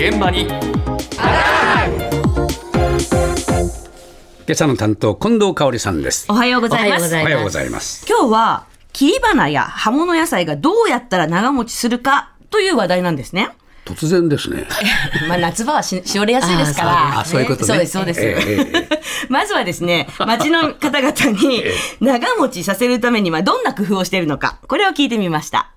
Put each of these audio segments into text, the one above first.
現場に今朝の担当近藤香織さんですおはようございます。おはようございます今日は、切り花や葉物野菜がどうやったら長持ちするかという話題なんですね。突然ですね まあ夏場はししおれやすいですから。あそういうことねそうです、そうです。えええ まずはですね、町の方々に 長持ちさせるためにはどんな工夫をしているのか、これを聞いてみました。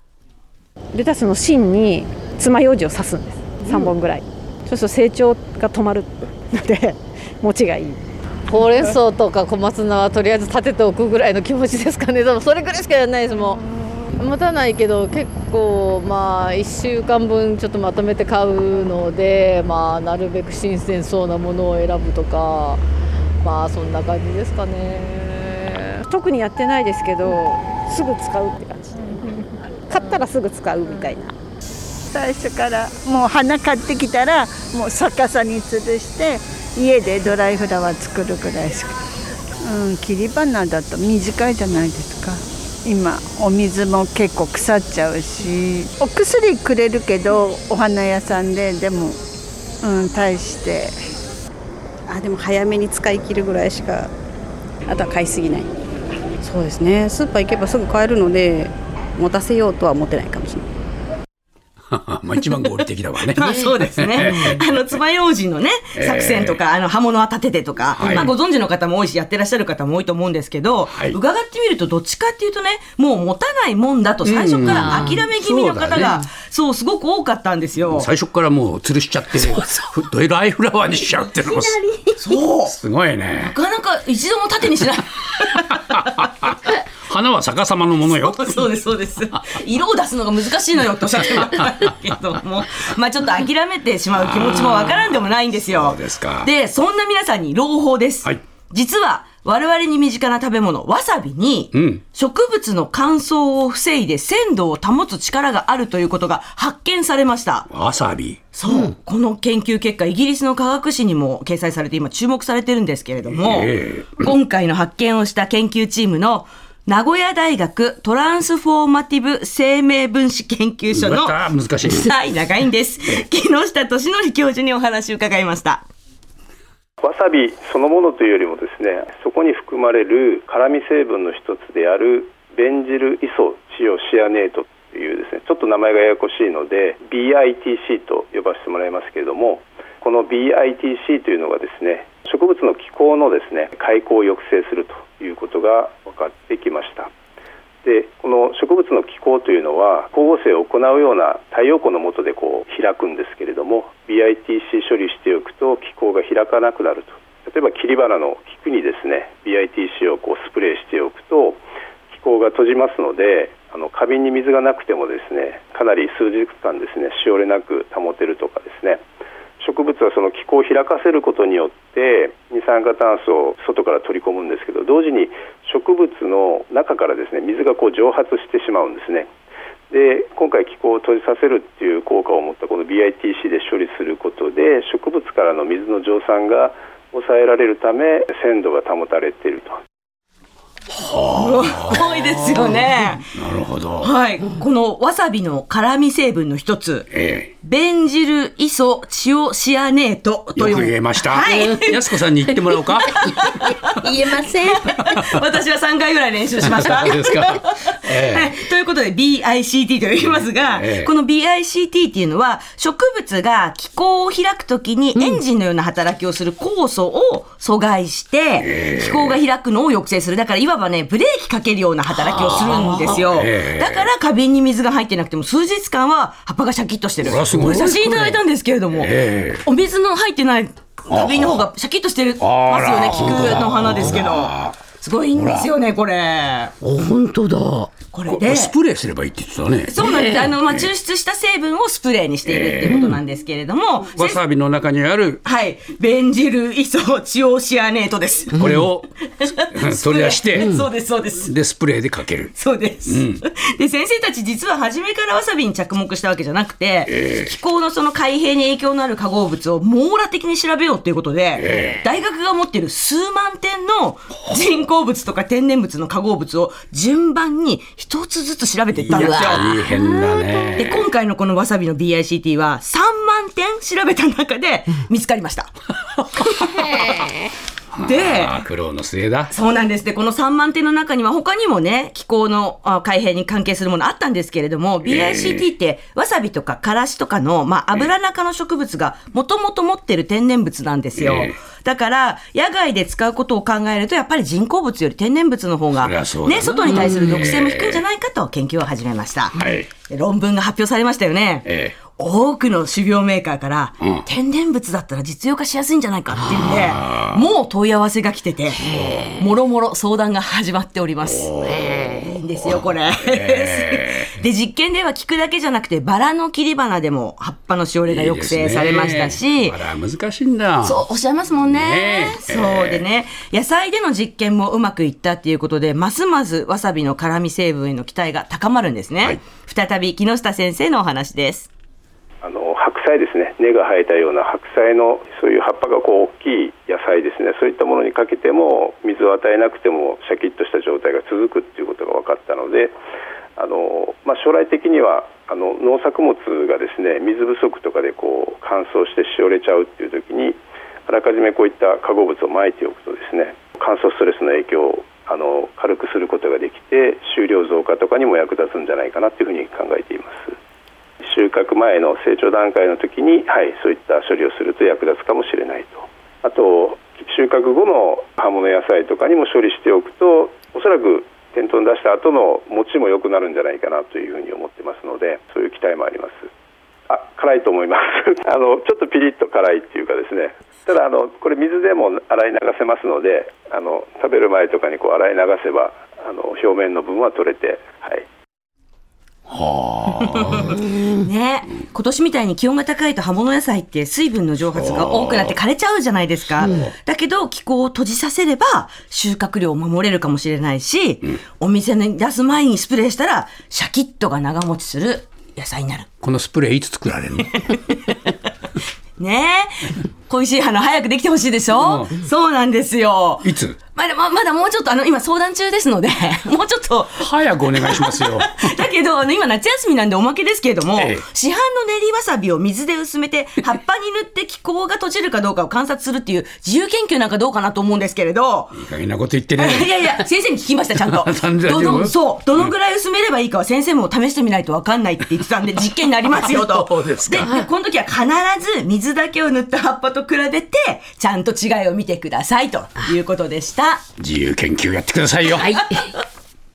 レタスの芯に爪楊枝を刺すんです3本ぐらい、そうすると成長が止まるので 持ちがいい。ほうれん草とか小松菜はとりあえず立てておくぐらいの気持ちですかね。でもそれぐらいしかやらないですもん。持たないけど結構まあ1週間分ちょっとまとめて買うのでまあなるべく新鮮そうなものを選ぶとかまあそんな感じですかね。特にやってないですけどすぐ使うって感じ。買ったらすぐ使うみたいな最初からもう花買ってきたらもう逆さに吊るして家でドライフラワー作るぐらいしか、うん、切り花だと短いじゃないですか。今お水も結構腐っちゃうし。お薬くれるけどお花屋さんででも、うん、対して。あでも早めに使い切るぐらいしかあとは買いすぎない。そうですね。スーパー行けばすぐ買えるので持たせようとは思ってないかもしれない まあ一番合理的だわね。まあそうですね。あの、爪楊枝のね、作戦とか、あの、刃物は立ててとか、はい。まあご存知の方も多いし、やってらっしゃる方も多いと思うんですけど、はい。伺ってみると、どっちかっていうとね、もう持たないもんだと、最初から諦め気味の方が、うんそうすごく多かったんですよ。最初からもう吊るしちゃってふドライフラワーにしちゃうっていうのもすそう。すごいね。なかなか一度も縦にしない。花は逆さまのものよ。そうです、そうです。色を出すのが難しいのよっておっしゃってましたけども、まあちょっと諦めてしまう気持ちもわからんでもないんですよ。そうですか。で、そんな皆さんに朗報です。はい。実は、我々に身近な食べ物、わさびに、うん。植物の乾燥を防いで鮮度を保つ力があるということが発見されました。わさび。そう、この研究結果、イギリスの科学誌にも掲載されて、今注目されてるんですけれども、え。今回の発見をした研究チームの名古屋大学トランスフォーマティブ生命分子研究所の、難しいはい、長いんです。木下俊則教授にお話を伺いました。わさびそのものというよりもですねそこに含まれる辛み成分の一つであるベンジルイソチオシアネートというですねちょっと名前がややこしいので BITC と呼ばせてもらいますけれどもこの BITC というのがですね植物の気候のですね開口を抑制するということが分かってきました。でこの植物の気候というのは光合成を行うような太陽光の下でこう開くんですけれども BITC 処理しておくと気候が開かなくなると。例えば切り花の菊にですね BITC をこうスプレーしておくと気候が閉じますのであの花瓶に水がなくてもですねかなり数日間ですねしおれなく保てるとかですね植物はその気候を開かせることによって二酸化炭素を外から取り込むんですけど同時に植物の中からですね水がこう蒸発してしまうんですね。で今回気候を閉じさせるっていう効果を持ったこの BITC で処理することで植物からの水の蒸散が抑えられるため鮮度が保たれていると。多いですよね。なるほどはい。このわさびの辛み成分の一つ、えベンジルイソチオシアネートという。く言えました、はい。やすこさんに言ってもらおうか 言えません私は3回ぐらい練習しました。そうですか、えはい、ということで BICT と言いますが、ええこの BICT っていうのは植物が気候を開くときにエンジンのような働きをする酵素を阻害して、気候が開くのを抑制する。だからいわばね、ブレーキかけるような働きをするんですよ。ええ。だから花瓶に水が入ってなくても数日間は葉っぱがシャキッとしてる。こ写真いただいたんですけれども、ええ。お水の入ってない花瓶の方がシャキッとしてるますよね、菊の花ですけど。すごいんですよね、これ。本当だ。これで。スプレーすればいいって言ってたね。そうなんです。あの、まあ、抽出した成分をスプレーにしているっていうことなんですけれども、わさびの中にある。はい。ベンジルイソチオシアネートです。これを取り出して。そうです、そうです。でスプレーでかける。そうです、で先生たち実は初めからわさびに着目したわけじゃなくて、気候のその海平に影響のある化合物を網羅的に調べようということで、大学が持っている数万点の人工物とか天然物の化合物を順番に一つずつ調べていったんですよ。大変だでね今回のこのわさびの BICT は3万万点調べた中で見つかりました。であー苦労の末だ。そうなんです。で、この3万点の中には他にもね、気候のあ海平に関係するものあったんですけれども、BICT ってわさびとかからしとかの、まあ、油中の植物がもともと持ってる天然物なんですよ。ええだから、野外で使うことを考えると、やっぱり人工物より天然物の方が、ね、外に対する毒性も低いんじゃないかと研究を始めました。はい。で論文が発表されましたよね。ええ多くの種苗メーカーから、うん天然物だったら実用化しやすいんじゃないかっていうんで、もう問い合わせが来てて、もろもろ相談が始まっております。いいんですよ、これ。で、実験では聞くだけじゃなくて、バラの切り花でも葉っぱのしおれが抑制されましたし、あら、難しいんだ。そう、おっしゃいますもんね。ねえそうでね、野菜での実験もうまくいったっていうことで、ますますわさびの辛み成分への期待が高まるんですね。はい再び木下先生のお話です。菜ですね根が生えたような白菜のそういう葉っぱがこう大きい野菜ですねそういったものにかけても水を与えなくてもシャキッとした状態が続くっていうことが分かったのであの、まあ、将来的にはあの農作物がですね水不足とかでこう乾燥してしおれちゃうっていう時にあらかじめこういった化合物をまいておくとですね乾燥ストレスの影響をあの軽くすることができて収量増加とかにも役立つんじゃないかなっていうふうに考えています。収穫前の成長段階の時に、はい、そういった処理をすると役立つかもしれないと。あと収穫後の葉物野菜とかにも処理しておくとおそらく店頭に出した後の持ちも良くなるんじゃないかなというふうに思ってますのでそういう期待もあります。あ辛いと思います。あのちょっとピリッと辛いっていうかですね。ただあのこれ水でも洗い流せますのであの食べる前とかにこう洗い流せばあの表面の分は取れて、はい、ね、今年みたいに気温が高いと葉物野菜って水分の蒸発が多くなって枯れちゃうじゃないですか。だけど気候を閉じさせれば収穫量を守れるかもしれないし、お店に出す前にスプレーしたらシャキッとが長持ちする野菜になる。このスプレーいつ作られるの？ねえ。恋しい花早くできてほしいでしょ、そうなんですよ。いつ？まだままだもうちょっとあの今相談中ですので、もうちょっと早くお願いしますよ。だけど、あの、今夏休みなんでおまけですけれども、ええ市販の練りわさびを水で薄めて、葉っぱに塗って気候が閉じるかどうかを観察するっていう自由研究なんかどうかなと思うんですけれど、いい加減なこと言ってね。いやいや、先生に聞きました、ちゃんと。どのそう、どのぐらい薄めればいいかは先生も試してみないと分かんないって言ってたんで、実験になりますよと。そうですかで、この時は必ず水だけを塗った葉っぱと比べて、ちゃんと違いを見てくださいということで自由研究やってくださいよ。はい。